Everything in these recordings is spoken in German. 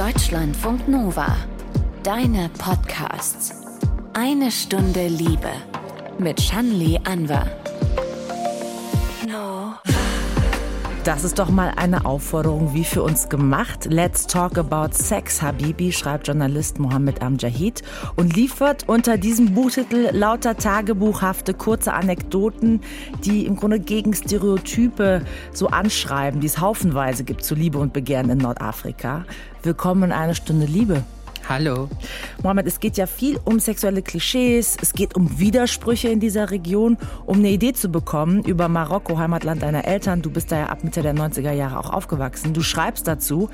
Deutschlandfunk Nova. Deine Podcasts. Eine Stunde Liebe. Mit Shanli Anwar. No. Das ist doch mal eine Aufforderung wie für uns gemacht. Let's talk about sex, Habibi, schreibt Journalist Mohammed Amjahid und liefert unter diesem Buchtitel lauter tagebuchhafte kurze Anekdoten, die im Grunde gegen Stereotype so anschreiben, die es haufenweise gibt zu Liebe und Begehren in Nordafrika. Willkommen in eine Stunde Liebe. Hallo. Mohammed, es geht ja viel um sexuelle Klischees, es geht um Widersprüche in dieser Region, um eine Idee zu bekommen über Marokko, Heimatland deiner Eltern. Du bist da ja ab Mitte der 90er Jahre auch aufgewachsen. Du schreibst dazu,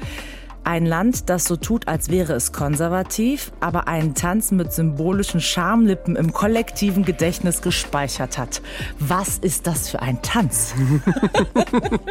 ein Land, das so tut, als wäre es konservativ, aber einen Tanz mit symbolischen Schamlippen im kollektiven Gedächtnis gespeichert hat. Was ist das für ein Tanz?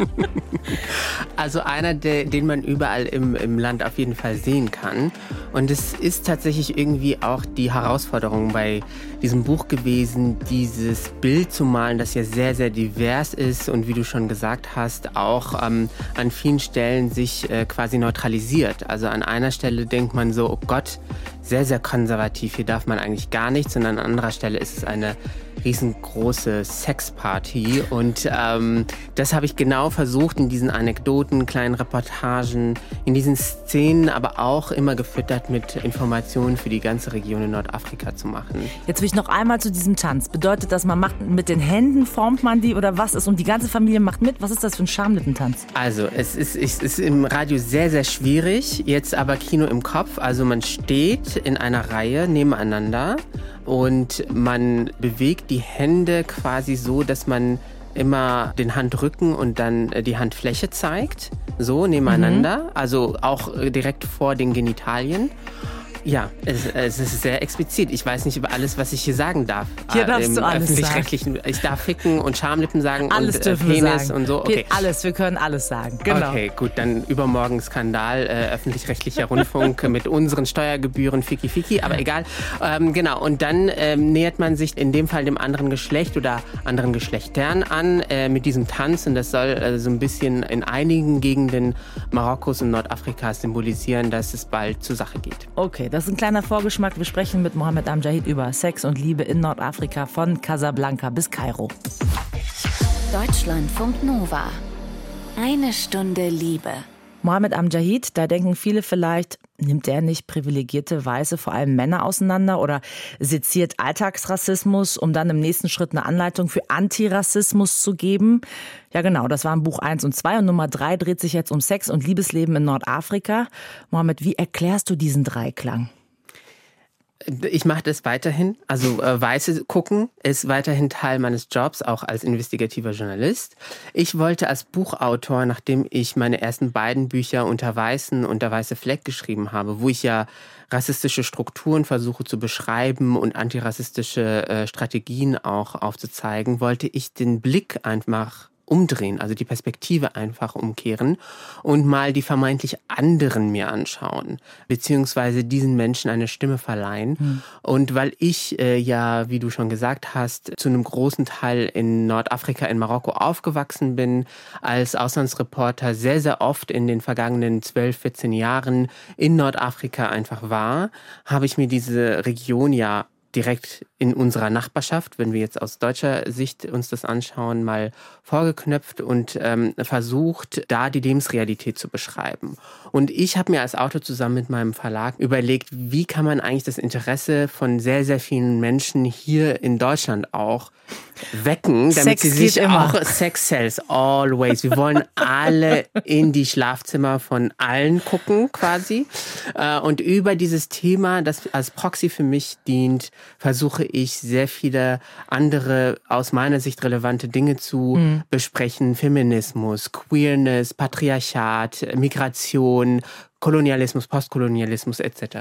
also einer, der, den man überall im, im Land auf jeden Fall sehen kann. Und es ist tatsächlich irgendwie auch die Herausforderung bei diesem Buch gewesen, dieses Bild zu malen, das ja sehr, sehr divers ist und wie du schon gesagt hast, auch ähm, an vielen Stellen sich äh, quasi neutralisiert kritisiert. Also an einer Stelle denkt man so, oh Gott, sehr, sehr konservativ, hier darf man eigentlich gar nichts. Und an anderer Stelle ist es eine riesengroße Sexparty. Und ähm, das habe ich genau versucht in diesen Anekdoten, kleinen Reportagen, in diesen Szenen, aber auch immer gefüttert mit Informationen für die ganze Region in Nordafrika zu machen. Jetzt will ich noch einmal zu diesem Tanz. Bedeutet das, man macht mit den Händen, formt man die oder was ist? Und die ganze Familie macht mit? Was ist das für ein Schamlippentanz? Also, es ist, es ist im Radio sehr, sehr schwierig. Jetzt aber Kino im Kopf. Also man steht in einer Reihe nebeneinander und man bewegt die Hände quasi so, dass man immer den Handrücken und dann äh, die Handfläche zeigt, so nebeneinander, mhm. also auch direkt vor den Genitalien. Ja, es, es, ist sehr explizit. Ich weiß nicht über alles, was ich hier sagen darf. Hier äh, darfst du alles sagen. Ich darf ficken und Schamlippen sagen alles und äh, Penis sagen. und so. Okay. Alles, wir können alles sagen. Genau. Okay, gut, dann übermorgen Skandal, äh, öffentlich-rechtlicher Rundfunk mit unseren Steuergebühren, Fiki Fiki, aber egal. Ähm, genau, und dann ähm, nähert man sich in dem Fall dem anderen Geschlecht oder anderen Geschlechtern an äh, mit diesem Tanz und das soll äh, so ein bisschen in einigen Gegenden Marokkos und Nordafrikas symbolisieren, dass es bald zur Sache geht. Okay, das ist ein kleiner Vorgeschmack. Wir sprechen mit Mohammed Amjahid über Sex und Liebe in Nordafrika von Casablanca bis Kairo. Deutschlandfunk Nova. Eine Stunde Liebe. Mohammed Amjahid, da denken viele vielleicht, nimmt der nicht privilegierte Weiße, vor allem Männer auseinander oder seziert Alltagsrassismus, um dann im nächsten Schritt eine Anleitung für Antirassismus zu geben? Ja, genau, das waren Buch 1 und 2 und Nummer 3 dreht sich jetzt um Sex und Liebesleben in Nordafrika. Mohammed, wie erklärst du diesen Dreiklang? Ich mache das weiterhin. Also äh, Weiße gucken ist weiterhin Teil meines Jobs, auch als investigativer Journalist. Ich wollte als Buchautor, nachdem ich meine ersten beiden Bücher unter Weißen und der Weiße Fleck geschrieben habe, wo ich ja rassistische Strukturen versuche zu beschreiben und antirassistische äh, Strategien auch aufzuzeigen, wollte ich den Blick einfach umdrehen, also die Perspektive einfach umkehren und mal die vermeintlich anderen mir anschauen, beziehungsweise diesen Menschen eine Stimme verleihen. Mhm. Und weil ich äh, ja, wie du schon gesagt hast, zu einem großen Teil in Nordafrika, in Marokko aufgewachsen bin, als Auslandsreporter sehr, sehr oft in den vergangenen 12, 14 Jahren in Nordafrika einfach war, habe ich mir diese Region ja direkt in unserer Nachbarschaft, wenn wir jetzt aus deutscher Sicht uns das anschauen, mal vorgeknöpft und ähm, versucht, da die Lebensrealität zu beschreiben. Und ich habe mir als Autor zusammen mit meinem Verlag überlegt, wie kann man eigentlich das Interesse von sehr, sehr vielen Menschen hier in Deutschland auch wecken, damit Sex sie sich immer. auch Sex Cells always. Wir wollen alle in die Schlafzimmer von allen gucken, quasi. Äh, und über dieses Thema, das als Proxy für mich dient, versuche ich sehr viele andere aus meiner Sicht relevante Dinge zu mhm. besprechen. Feminismus, Queerness, Patriarchat, Migration, Kolonialismus, Postkolonialismus etc.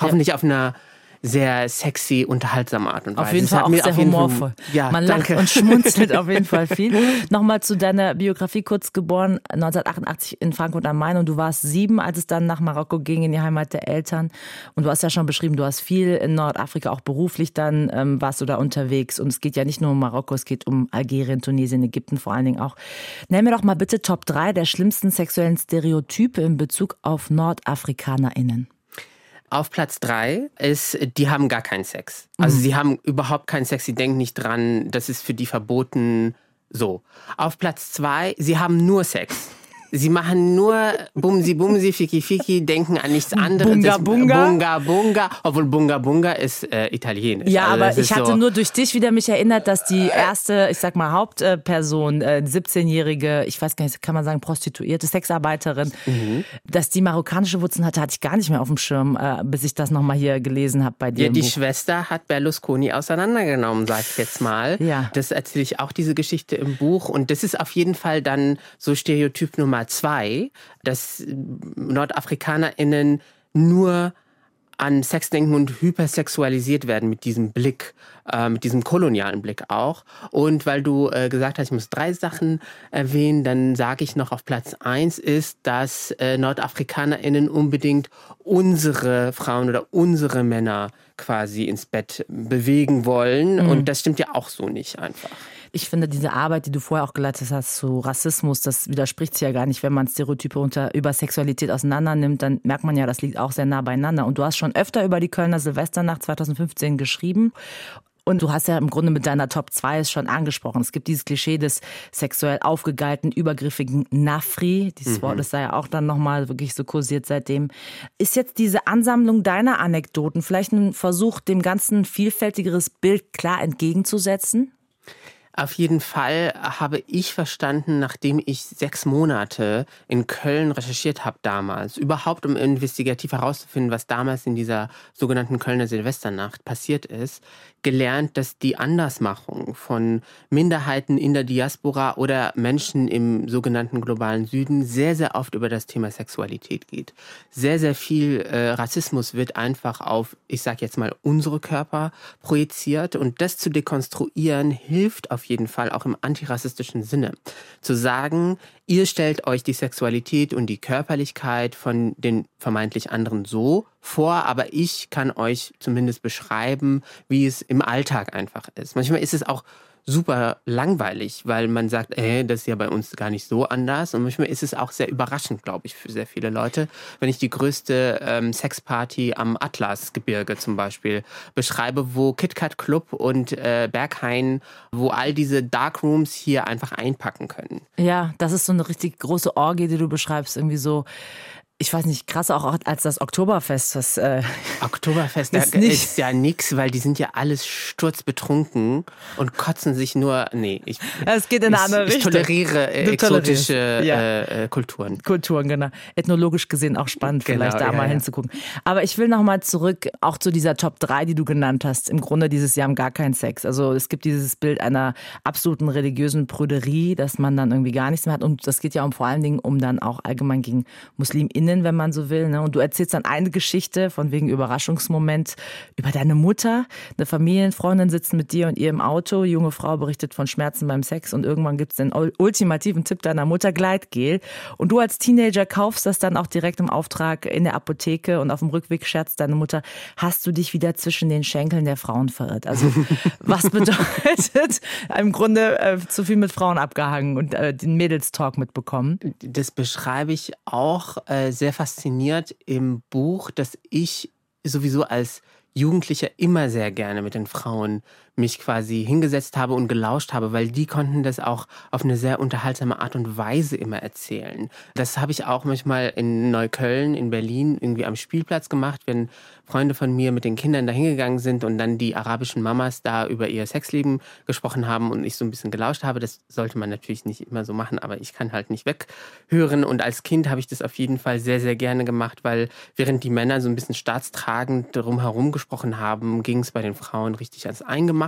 Hoffentlich auf einer sehr sexy, unterhaltsame Art und Weise. Auf jeden Fall auch sehr humorvoll. Fall, ja, Man danke. lacht und schmunzelt auf jeden Fall viel. Nochmal zu deiner Biografie kurz geboren, 1988 in Frankfurt am Main und du warst sieben, als es dann nach Marokko ging, in die Heimat der Eltern. Und du hast ja schon beschrieben, du hast viel in Nordafrika, auch beruflich dann ähm, warst du da unterwegs. Und es geht ja nicht nur um Marokko, es geht um Algerien, Tunesien, Ägypten vor allen Dingen auch. Nenn mir doch mal bitte Top 3 der schlimmsten sexuellen Stereotype in Bezug auf NordafrikanerInnen. Auf Platz drei ist, die haben gar keinen Sex. Also Mhm. sie haben überhaupt keinen Sex, sie denken nicht dran, das ist für die verboten. So. Auf Platz zwei, sie haben nur Sex. Sie machen nur Bumsi Bumsi, Fiki Fiki, denken an nichts anderes. Bunga Bunga. Bunga Bunga. Obwohl Bunga Bunga ist äh, italienisch. Ja, Also aber ich hatte so, nur durch dich wieder mich erinnert, dass die erste, ich sag mal, Hauptperson, äh, 17-jährige, ich weiß gar nicht, kann man sagen, Prostituierte, Sexarbeiterin, Mhm. dass die marokkanische Wurzeln hatte, hatte ich gar nicht mehr auf dem Schirm, äh, bis ich das nochmal hier gelesen habe bei dir. Ja, die Buch. Schwester hat Berlusconi auseinandergenommen, sag ich jetzt mal. Ja. Das erzähle ich auch diese Geschichte im Buch. Und das ist auf jeden Fall dann so Stereotyp Nummer zwei, dass NordafrikanerInnen nur an Sex denken und hypersexualisiert werden mit diesem Blick, äh, mit diesem kolonialen Blick auch. Und weil du äh, gesagt hast, ich muss drei Sachen erwähnen, dann sage ich noch auf Platz eins ist, dass äh, NordafrikanerInnen unbedingt unsere Frauen oder unsere Männer quasi ins Bett bewegen wollen. Und das stimmt ja auch so nicht einfach. Ich finde, diese Arbeit, die du vorher auch geleitet hast zu Rassismus, das widerspricht sich ja gar nicht. Wenn man Stereotype unter, über Sexualität auseinander nimmt, dann merkt man ja, das liegt auch sehr nah beieinander. Und du hast schon öfter über die Kölner Silvesternacht 2015 geschrieben. Und du hast ja im Grunde mit deiner Top 2 es schon angesprochen. Es gibt dieses Klischee des sexuell aufgegeilten, übergriffigen Nafri. Dieses Wort ist da ja auch dann nochmal wirklich so kursiert seitdem. Ist jetzt diese Ansammlung deiner Anekdoten vielleicht ein Versuch, dem Ganzen vielfältigeres Bild klar entgegenzusetzen? Auf jeden Fall habe ich verstanden, nachdem ich sechs Monate in Köln recherchiert habe damals, überhaupt um investigativ herauszufinden, was damals in dieser sogenannten Kölner Silvesternacht passiert ist, gelernt, dass die Andersmachung von Minderheiten in der Diaspora oder Menschen im sogenannten globalen Süden sehr, sehr oft über das Thema Sexualität geht. Sehr, sehr viel äh, Rassismus wird einfach auf, ich sag jetzt mal, unsere Körper projiziert und das zu dekonstruieren hilft auf jeden Fall auch im antirassistischen Sinne. Zu sagen, ihr stellt euch die Sexualität und die Körperlichkeit von den vermeintlich anderen so vor, aber ich kann euch zumindest beschreiben, wie es im Alltag einfach ist. Manchmal ist es auch super langweilig, weil man sagt, äh, das ist ja bei uns gar nicht so anders. Und manchmal ist es auch sehr überraschend, glaube ich, für sehr viele Leute, wenn ich die größte ähm, Sexparty am Atlasgebirge zum Beispiel beschreibe, wo KitKat Club und äh, Berghain, wo all diese Darkrooms hier einfach einpacken können. Ja, das ist so eine richtig große Orgie, die du beschreibst. Irgendwie so, ich weiß nicht, krasser auch als das Oktoberfest. Das, äh, Oktoberfest da Ist nicht- ist ja nix, weil die sind ja alles sturzbetrunken und kotzen sich nur. Nee, ich, es geht in eine andere ich, toleriere äh, exotische ja. äh, äh, Kulturen. Kulturen, genau. Ethnologisch gesehen auch spannend, Genau, vielleicht da ja, mal ja. hinzugucken. Aber ich will noch mal zurück auch zu dieser Top 3, die du genannt hast. Im Grunde dieses Jahr haben gar keinen Sex. Also es gibt dieses Bild einer absoluten religiösen Prüderie, dass man dann irgendwie gar nichts mehr hat. Und das geht ja um, vor allen Dingen um dann auch allgemein gegen MuslimInnen, wenn man so will. Ne? Und du erzählst dann eine Geschichte von wegen Überraschungsmoment über deine Mutter. Eine Familienfreundin sitzt mit dir und ihr im Auto. Junge Frau berichtet von Schmerzen beim Sex und irgendwann gibt es den ul- ultimativen Tipp deiner Mutter, Gleitgel. Und du als Teenager kaufst das dann auch direkt im Auftrag in der Apotheke und auf dem Rückweg scherzt deine Mutter, hast du dich wieder zwischen den Schenkeln der Frauen verirrt? Also was bedeutet im Grunde äh, zu viel mit Frauen abgehangen und äh, den Mädelstalk mitbekommen? Das beschreibe ich auch äh, sehr fasziniert im Buch, dass ich sowieso als Jugendlicher immer sehr gerne mit den Frauen mich quasi hingesetzt habe und gelauscht habe, weil die konnten das auch auf eine sehr unterhaltsame Art und Weise immer erzählen. Das habe ich auch manchmal in Neukölln, in Berlin irgendwie am Spielplatz gemacht, wenn Freunde von mir mit den Kindern da hingegangen sind und dann die arabischen Mamas da über ihr Sexleben gesprochen haben und ich so ein bisschen gelauscht habe. Das sollte man natürlich nicht immer so machen, aber ich kann halt nicht weghören. Und als Kind habe ich das auf jeden Fall sehr, sehr gerne gemacht, weil während die Männer so ein bisschen staatstragend drumherum gesprochen haben, ging es bei den Frauen richtig ans Eingemachte.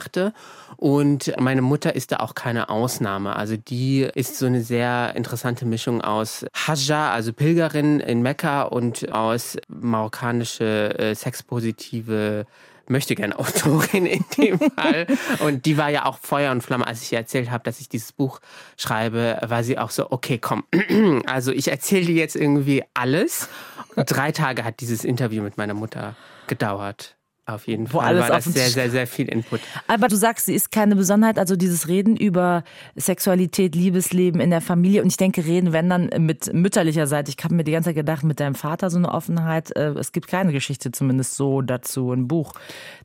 Und meine Mutter ist da auch keine Ausnahme. Also die ist so eine sehr interessante Mischung aus Hajja, also Pilgerin in Mekka und aus marokkanische äh, sexpositive möchte gerne Autorin in dem Fall. Und die war ja auch Feuer und Flamme, als ich ihr erzählt habe, dass ich dieses Buch schreibe, war sie auch so, okay, komm, also ich erzähle dir jetzt irgendwie alles. Und drei Tage hat dieses Interview mit meiner Mutter gedauert. Auf jeden Wo Fall alles war das sehr, sehr, sehr viel Input. Aber du sagst, sie ist keine Besonderheit, also dieses Reden über Sexualität, Liebesleben in der Familie. Und ich denke, reden, wenn dann mit mütterlicher Seite. Ich habe mir die ganze Zeit gedacht, mit deinem Vater so eine Offenheit. Äh, es gibt keine Geschichte zumindest so dazu, ein Buch.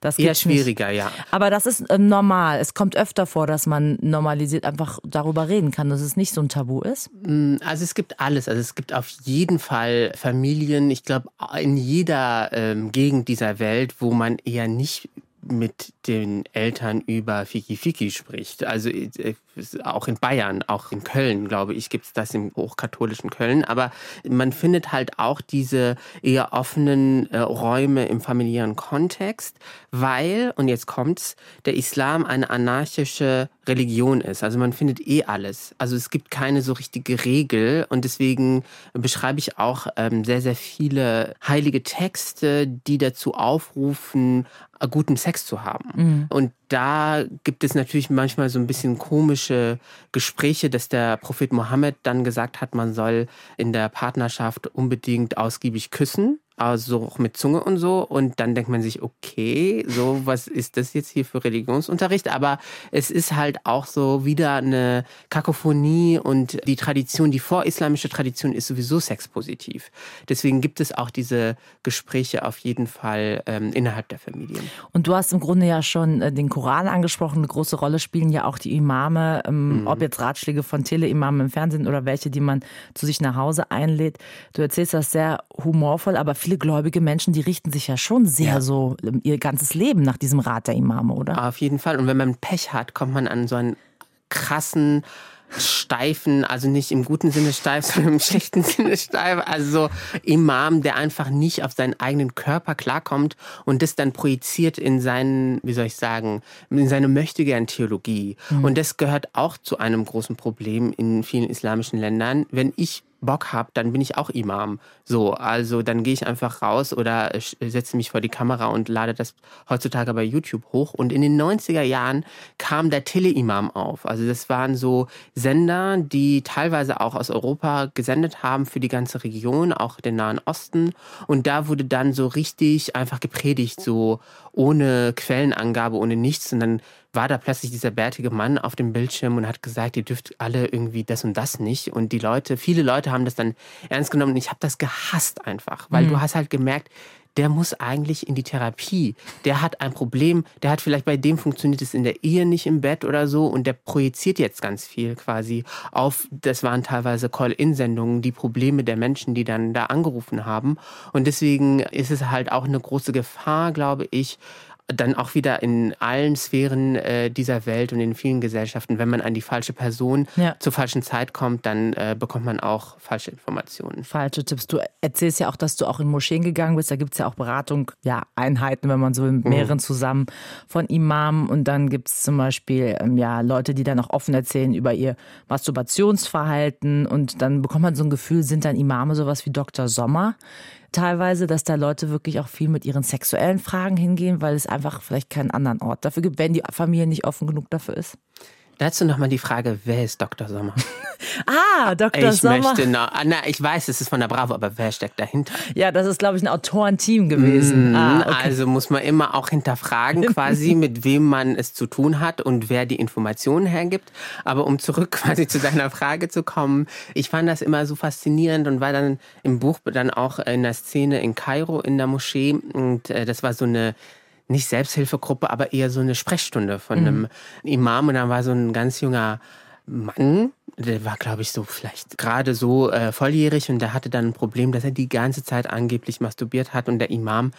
Das Eher schwieriger, nicht. ja. Aber das ist äh, normal. Es kommt öfter vor, dass man normalisiert einfach darüber reden kann, dass es nicht so ein Tabu ist. Mm, also es gibt alles. Also es gibt auf jeden Fall Familien, ich glaube, in jeder ähm, Gegend dieser Welt, wo man eher nicht mit den Eltern über Fiki Fiki spricht. Also äh, auch in Bayern, auch in Köln, glaube ich, gibt es das im hochkatholischen Köln. Aber man findet halt auch diese eher offenen äh, Räume im familiären Kontext, weil, und jetzt kommt's, der Islam eine anarchische Religion ist. Also man findet eh alles. Also es gibt keine so richtige Regel und deswegen beschreibe ich auch ähm, sehr, sehr viele heilige Texte, die dazu aufrufen, guten Sex zu haben. Mhm. Und da gibt es natürlich manchmal so ein bisschen komische Gespräche, dass der Prophet Mohammed dann gesagt hat, man soll in der Partnerschaft unbedingt ausgiebig küssen also auch mit Zunge und so. Und dann denkt man sich, okay, so was ist das jetzt hier für Religionsunterricht? Aber es ist halt auch so wieder eine Kakophonie und die Tradition, die vorislamische Tradition ist sowieso sexpositiv. Deswegen gibt es auch diese Gespräche auf jeden Fall ähm, innerhalb der Familien. Und du hast im Grunde ja schon äh, den Koran angesprochen. Eine große Rolle spielen ja auch die Imame, ähm, mhm. ob jetzt Ratschläge von Tele-Imamen im Fernsehen oder welche, die man zu sich nach Hause einlädt. Du erzählst das sehr humorvoll, aber viele gläubige Menschen, die richten sich ja schon sehr ja. so ähm, ihr ganzes Leben nach diesem Rat der Imame, oder? Auf jeden Fall. Und wenn man Pech hat, kommt man an so einen krassen steifen, also nicht im guten Sinne steif, sondern im schlechten Sinne steif, also Imam, der einfach nicht auf seinen eigenen Körper klarkommt und das dann projiziert in seinen, wie soll ich sagen, in seine möchtegern Theologie. Mhm. Und das gehört auch zu einem großen Problem in vielen islamischen Ländern. Wenn ich Bock habe, dann bin ich auch Imam. So, also dann gehe ich einfach raus oder setze mich vor die Kamera und lade das heutzutage bei YouTube hoch. Und in den 90er Jahren kam der Tele-Imam auf. Also das waren so Sender, die teilweise auch aus Europa gesendet haben für die ganze Region, auch den Nahen Osten. Und da wurde dann so richtig einfach gepredigt, so ohne Quellenangabe, ohne nichts. Und dann war da plötzlich dieser bärtige Mann auf dem Bildschirm und hat gesagt, ihr dürft alle irgendwie das und das nicht. Und die Leute, viele Leute haben das dann ernst genommen und ich habe das gehasst einfach, weil mhm. du hast halt gemerkt, der muss eigentlich in die Therapie. Der hat ein Problem, der hat vielleicht bei dem funktioniert es in der Ehe nicht im Bett oder so und der projiziert jetzt ganz viel quasi auf, das waren teilweise Call-In-Sendungen, die Probleme der Menschen, die dann da angerufen haben. Und deswegen ist es halt auch eine große Gefahr, glaube ich, dann auch wieder in allen Sphären äh, dieser Welt und in vielen Gesellschaften, wenn man an die falsche Person ja. zur falschen Zeit kommt, dann äh, bekommt man auch falsche Informationen. Falsche Tipps. Du erzählst ja auch, dass du auch in Moscheen gegangen bist. Da gibt es ja auch Beratung, ja, Einheiten, wenn man so mit mhm. mehreren mhm. zusammen von Imamen. Und dann gibt es zum Beispiel ähm, ja, Leute, die dann auch offen erzählen über ihr Masturbationsverhalten. Und dann bekommt man so ein Gefühl, sind dann Imame sowas wie Dr. Sommer? Teilweise, dass da Leute wirklich auch viel mit ihren sexuellen Fragen hingehen, weil es einfach vielleicht keinen anderen Ort dafür gibt, wenn die Familie nicht offen genug dafür ist. Dazu nochmal die Frage, wer ist Dr. Sommer? ah, Dr. Ich Sommer. Möchte noch, ah, na, ich weiß, es ist von der Bravo, aber wer steckt dahinter? Ja, das ist, glaube ich, ein Autorenteam gewesen. Mm, ah, okay. Also muss man immer auch hinterfragen, quasi, mit wem man es zu tun hat und wer die Informationen hergibt. Aber um zurück quasi zu deiner Frage zu kommen, ich fand das immer so faszinierend und war dann im Buch dann auch in der Szene in Kairo in der Moschee und äh, das war so eine nicht Selbsthilfegruppe, aber eher so eine Sprechstunde von mhm. einem Imam. Und da war so ein ganz junger Mann, der war, glaube ich, so vielleicht gerade so äh, volljährig und der hatte dann ein Problem, dass er die ganze Zeit angeblich masturbiert hat und der Imam,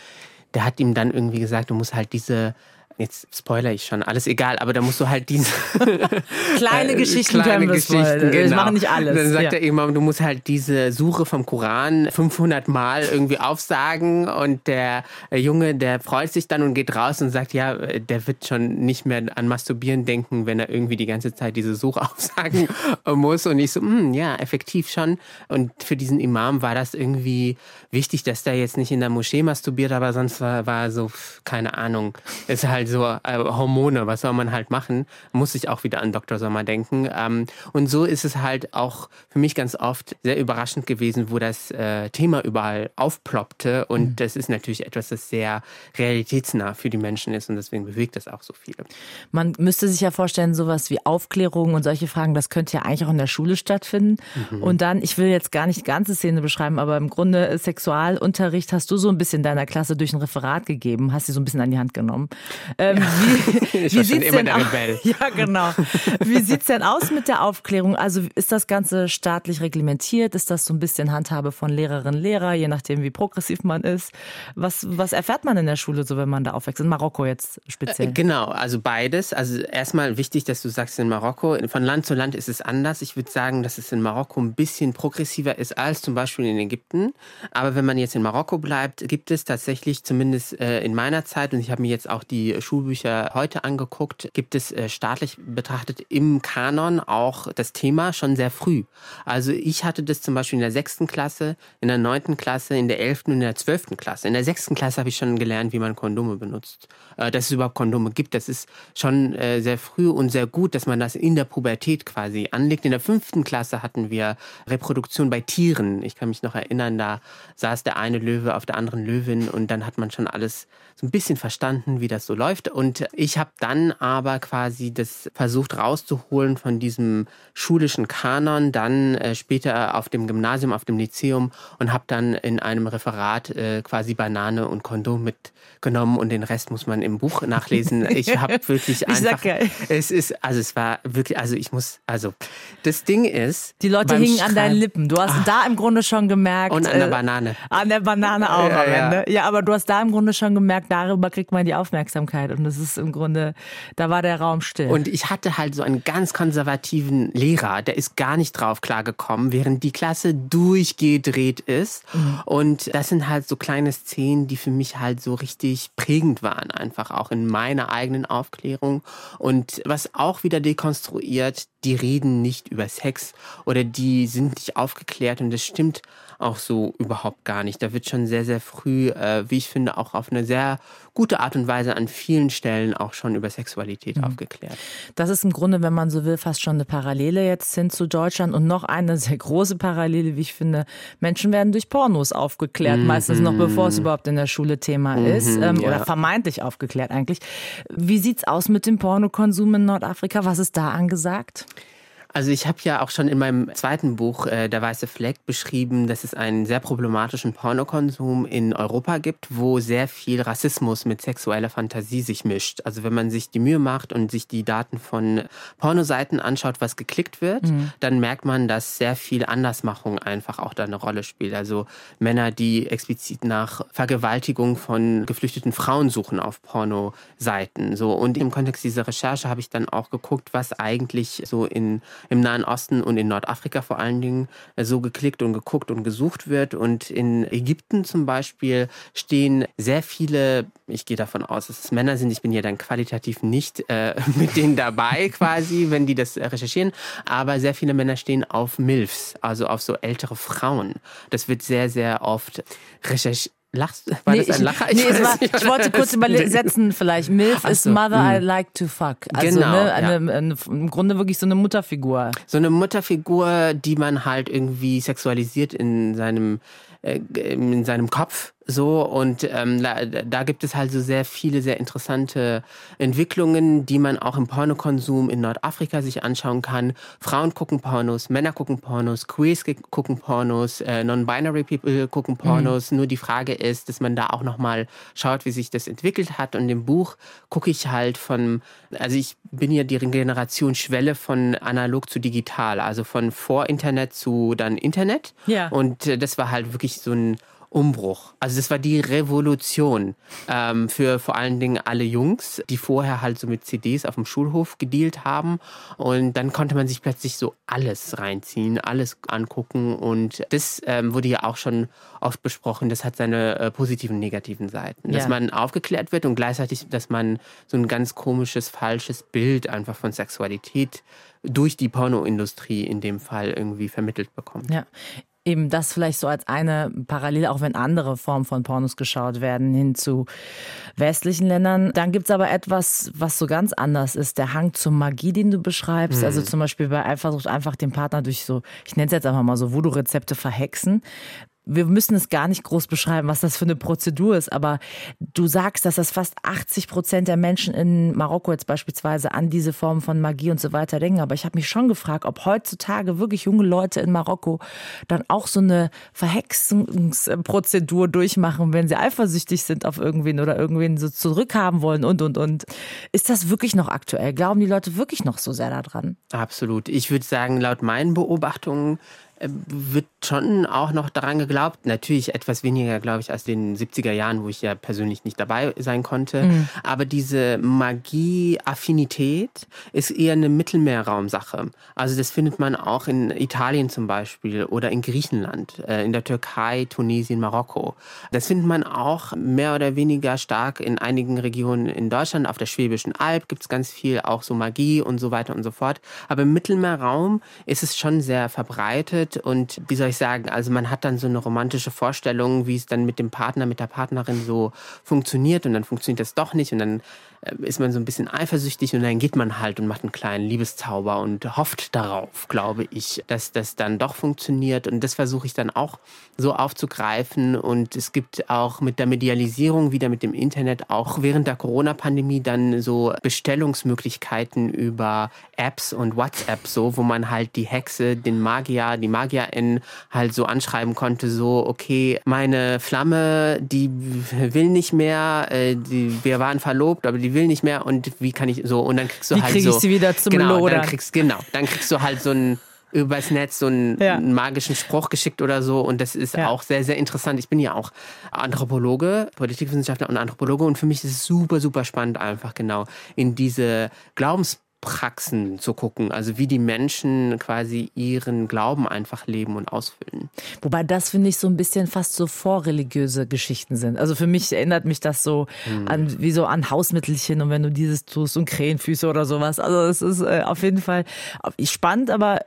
der hat ihm dann irgendwie gesagt, du musst halt diese jetzt spoiler ich schon, alles egal, aber da musst du halt diese kleine äh, Geschichten kleine Geschichten, genau. machen nicht alles. Dann sagt ja. er irgendwann, du musst halt diese Suche vom Koran 500 Mal irgendwie aufsagen und der Junge, der freut sich dann und geht raus und sagt, ja, der wird schon nicht mehr an Masturbieren denken, wenn er irgendwie die ganze Zeit diese Suche aufsagen muss und ich so, hm, ja, effektiv schon und für diesen Imam war das irgendwie wichtig, dass der jetzt nicht in der Moschee masturbiert, aber sonst war, war so, keine Ahnung, ist halt so äh, Hormone, was soll man halt machen? Muss ich auch wieder an Dr. Sommer denken. Ähm, und so ist es halt auch für mich ganz oft sehr überraschend gewesen, wo das äh, Thema überall aufploppte. Und mhm. das ist natürlich etwas, das sehr realitätsnah für die Menschen ist und deswegen bewegt das auch so viele. Man müsste sich ja vorstellen, sowas wie Aufklärung und solche Fragen, das könnte ja eigentlich auch in der Schule stattfinden. Mhm. Und dann, ich will jetzt gar nicht die ganze Szene beschreiben, aber im Grunde Sexualunterricht hast du so ein bisschen deiner Klasse durch ein Referat gegeben, hast sie so ein bisschen an die Hand genommen. Ähm, wie, ich wie immer der Rebell. Ja, genau. Wie sieht's denn aus mit der Aufklärung? Also ist das Ganze staatlich reglementiert? Ist das so ein bisschen Handhabe von Lehrerinnen, Lehrer, je nachdem, wie progressiv man ist? Was, was erfährt man in der Schule so, wenn man da aufwächst? In Marokko jetzt speziell? Äh, genau, also beides. Also erstmal wichtig, dass du sagst, in Marokko, von Land zu Land ist es anders. Ich würde sagen, dass es in Marokko ein bisschen progressiver ist als zum Beispiel in Ägypten. Aber wenn man jetzt in Marokko bleibt, gibt es tatsächlich zumindest äh, in meiner Zeit, und ich habe mir jetzt auch die Schulbücher heute angeguckt, gibt es äh, staatlich betrachtet im Kanon auch das Thema schon sehr früh. Also ich hatte das zum Beispiel in der sechsten Klasse, in der neunten Klasse, in der elften und in der zwölften Klasse. In der sechsten Klasse habe ich schon gelernt, wie man Kondome benutzt. Äh, dass es überhaupt Kondome gibt, das ist schon äh, sehr früh und sehr gut, dass man das in der Pubertät quasi anlegt. In der fünften Klasse hatten wir Reproduktion bei Tieren. Ich kann mich noch erinnern, da saß der eine Löwe auf der anderen Löwin und dann hat man schon alles so ein bisschen verstanden, wie das so läuft. Und ich habe dann aber quasi das versucht rauszuholen von diesem schulischen Kanon, dann äh, später auf dem Gymnasium, auf dem Lyzeum und habe dann in einem Referat äh, quasi Banane und Kondom mitgenommen und den Rest muss man im Buch nachlesen. Ich habe wirklich ich einfach. Es ist, also es war wirklich, also ich muss, also das Ding ist. Die Leute hingen an deinen Lippen. Du hast Ach, da im Grunde schon gemerkt. Und an der äh, Banane. An der Banane auch ja, am Ende. Ja. ja, aber du hast da im Grunde schon gemerkt, darüber kriegt man die Aufmerksamkeit. Und das ist im Grunde, da war der Raum still. Und ich hatte halt so einen ganz konservativen Lehrer, der ist gar nicht drauf klargekommen, während die Klasse durchgedreht ist. Mhm. Und das sind halt so kleine Szenen, die für mich halt so richtig prägend waren, einfach auch in meiner eigenen Aufklärung. Und was auch wieder dekonstruiert, die reden nicht über Sex oder die sind nicht aufgeklärt und das stimmt auch so überhaupt gar nicht. Da wird schon sehr, sehr früh, äh, wie ich finde, auch auf eine sehr gute Art und Weise an vielen Stellen auch schon über Sexualität mhm. aufgeklärt. Das ist im Grunde, wenn man so will, fast schon eine Parallele jetzt hin zu Deutschland und noch eine sehr große Parallele, wie ich finde. Menschen werden durch Pornos aufgeklärt, mhm. meistens noch bevor es überhaupt in der Schule Thema mhm, ist ähm, ja. oder vermeintlich aufgeklärt eigentlich. Wie sieht's aus mit dem Pornokonsum in Nordafrika? Was ist da angesagt? Also ich habe ja auch schon in meinem zweiten Buch, äh, Der weiße Fleck, beschrieben, dass es einen sehr problematischen Pornokonsum in Europa gibt, wo sehr viel Rassismus mit sexueller Fantasie sich mischt. Also wenn man sich die Mühe macht und sich die Daten von Pornoseiten anschaut, was geklickt wird, mhm. dann merkt man, dass sehr viel Andersmachung einfach auch da eine Rolle spielt. Also Männer, die explizit nach Vergewaltigung von geflüchteten Frauen suchen auf Pornoseiten. So und im Kontext dieser Recherche habe ich dann auch geguckt, was eigentlich so in im Nahen Osten und in Nordafrika vor allen Dingen äh, so geklickt und geguckt und gesucht wird. Und in Ägypten zum Beispiel stehen sehr viele, ich gehe davon aus, dass es Männer sind, ich bin ja dann qualitativ nicht äh, mit denen dabei quasi, wenn die das recherchieren, aber sehr viele Männer stehen auf MILFs, also auf so ältere Frauen. Das wird sehr, sehr oft recherchiert Lachst, war nee, das ein Lacher? Ich, nee, war, ich wollte kurz übersetzen vielleicht. MILF so, ist Mother mh. I like to fuck. Also genau, ne, eine, ja. eine, im Grunde wirklich so eine Mutterfigur. So eine Mutterfigur, die man halt irgendwie sexualisiert in seinem, äh, in seinem Kopf so, und ähm, da, da gibt es halt so sehr viele, sehr interessante Entwicklungen, die man auch im Pornokonsum in Nordafrika sich anschauen kann. Frauen gucken Pornos, Männer gucken Pornos, Queers gucken Pornos, äh, Non-Binary People gucken Pornos. Mhm. Nur die Frage ist, dass man da auch nochmal schaut, wie sich das entwickelt hat. Und im Buch gucke ich halt von, also ich bin ja die Generation Schwelle von analog zu digital, also von vor Internet zu dann Internet. Ja. Und äh, das war halt wirklich so ein Umbruch. Also das war die Revolution ähm, für vor allen Dingen alle Jungs, die vorher halt so mit CDs auf dem Schulhof gedealt haben. Und dann konnte man sich plötzlich so alles reinziehen, alles angucken. Und das ähm, wurde ja auch schon oft besprochen. Das hat seine äh, positiven, negativen Seiten. Dass man aufgeklärt wird und gleichzeitig, dass man so ein ganz komisches, falsches Bild einfach von Sexualität durch die Pornoindustrie in dem Fall irgendwie vermittelt bekommt. Ja eben das vielleicht so als eine Parallele, auch wenn andere Formen von Pornos geschaut werden, hin zu westlichen Ländern. Dann gibt es aber etwas, was so ganz anders ist, der Hang zur Magie, den du beschreibst. Mhm. Also zum Beispiel bei Eifersucht einfach den Partner durch so, ich nenne es jetzt einfach mal so Voodoo-Rezepte verhexen wir müssen es gar nicht groß beschreiben, was das für eine Prozedur ist, aber du sagst, dass das fast 80 Prozent der Menschen in Marokko jetzt beispielsweise an diese Form von Magie und so weiter denken. Aber ich habe mich schon gefragt, ob heutzutage wirklich junge Leute in Marokko dann auch so eine Verhexungsprozedur durchmachen, wenn sie eifersüchtig sind auf irgendwen oder irgendwen so zurückhaben wollen und, und, und. Ist das wirklich noch aktuell? Glauben die Leute wirklich noch so sehr daran? Absolut. Ich würde sagen, laut meinen Beobachtungen äh, wird schon auch noch daran geglaubt. Natürlich etwas weniger, glaube ich, als den 70er Jahren, wo ich ja persönlich nicht dabei sein konnte. Mhm. Aber diese Magie-Affinität ist eher eine Mittelmeerraumsache. Also das findet man auch in Italien zum Beispiel oder in Griechenland, äh, in der Türkei, Tunesien, Marokko. Das findet man auch mehr oder weniger stark in einigen Regionen in Deutschland. Auf der Schwäbischen Alb gibt es ganz viel, auch so Magie und so weiter und so fort. Aber im Mittelmeerraum ist es schon sehr verbreitet und wie soll ich sagen, also man hat dann so eine romantische Vorstellung, wie es dann mit dem Partner, mit der Partnerin so funktioniert und dann funktioniert das doch nicht und dann ist man so ein bisschen eifersüchtig und dann geht man halt und macht einen kleinen Liebeszauber und hofft darauf, glaube ich, dass das dann doch funktioniert. Und das versuche ich dann auch so aufzugreifen. Und es gibt auch mit der Medialisierung, wieder mit dem Internet, auch während der Corona-Pandemie dann so Bestellungsmöglichkeiten über Apps und WhatsApp, so, wo man halt die Hexe, den Magier, die Magierin halt so anschreiben konnte, so, okay, meine Flamme, die will nicht mehr, äh, die, wir waren verlobt, aber die will nicht mehr und wie kann ich so und dann kriegst du wie halt krieg so ich sie wieder zum genau, Lodern. dann kriegst genau, dann kriegst du halt so ein übers Netz so einen, ja. magischen Spruch geschickt oder so. Und das ist ja. auch sehr, sehr interessant. Ich bin ja auch Anthropologe, Politikwissenschaftler und Anthropologe. Und für mich ist es super, super spannend, einfach genau in diese Glaubens Praxen zu gucken, also wie die Menschen quasi ihren Glauben einfach leben und ausfüllen. Wobei das finde ich so ein bisschen fast so vorreligiöse Geschichten sind. Also für mich erinnert mich das so hm. an wie so an Hausmittelchen und wenn du dieses tust und Krähenfüße oder sowas. Also es ist äh, auf jeden Fall spannend, aber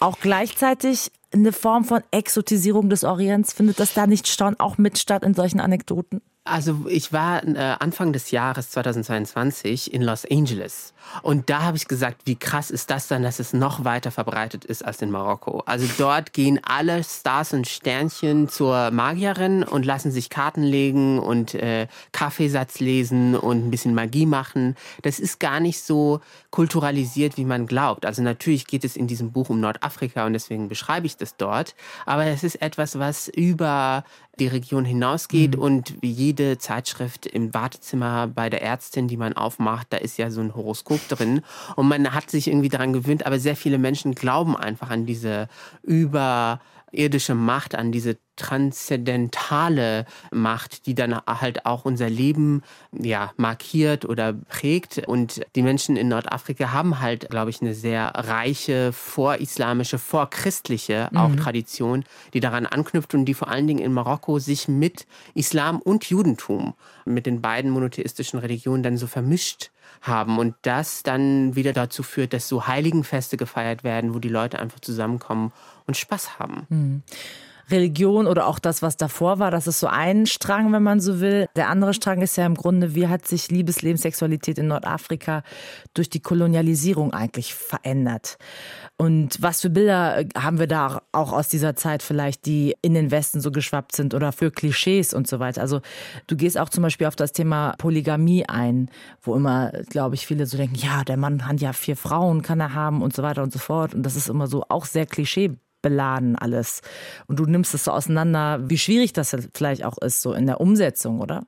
auch gleichzeitig eine Form von Exotisierung des Orients. Findet das da nicht auch mit statt in solchen Anekdoten? Also ich war äh, Anfang des Jahres 2022 in Los Angeles und da habe ich gesagt, wie krass ist das dann, dass es noch weiter verbreitet ist als in Marokko. Also dort gehen alle Stars und Sternchen zur Magierin und lassen sich Karten legen und äh, Kaffeesatz lesen und ein bisschen Magie machen. Das ist gar nicht so kulturalisiert, wie man glaubt. Also natürlich geht es in diesem Buch um Nordafrika und deswegen beschreibe ich das dort. Aber es ist etwas, was über die Region hinausgeht mhm. und wie jede Zeitschrift im Wartezimmer bei der Ärztin, die man aufmacht, da ist ja so ein Horoskop drin und man hat sich irgendwie daran gewöhnt, aber sehr viele Menschen glauben einfach an diese über irdische Macht, an diese transzendentale Macht, die dann halt auch unser Leben ja markiert oder prägt. Und die Menschen in Nordafrika haben halt, glaube ich, eine sehr reiche vorislamische, vorchristliche auch mhm. Tradition, die daran anknüpft und die vor allen Dingen in Marokko sich mit Islam und Judentum, mit den beiden monotheistischen Religionen dann so vermischt haben und das dann wieder dazu führt, dass so Heiligenfeste gefeiert werden, wo die Leute einfach zusammenkommen und Spaß haben. Mhm. Religion oder auch das, was davor war, das ist so ein Strang, wenn man so will. Der andere Strang ist ja im Grunde, wie hat sich Liebesleben, Sexualität in Nordafrika durch die Kolonialisierung eigentlich verändert? Und was für Bilder äh, haben wir da auch aus dieser Zeit vielleicht, die in den Westen so geschwappt sind oder für Klischees und so weiter? Also du gehst auch zum Beispiel auf das Thema Polygamie ein, wo immer, glaube ich, viele so denken, ja, der Mann hat ja vier Frauen, kann er haben und so weiter und so fort. Und das ist immer so auch sehr Klischee beladen alles. Und du nimmst es so auseinander, wie schwierig das vielleicht auch ist, so in der Umsetzung, oder?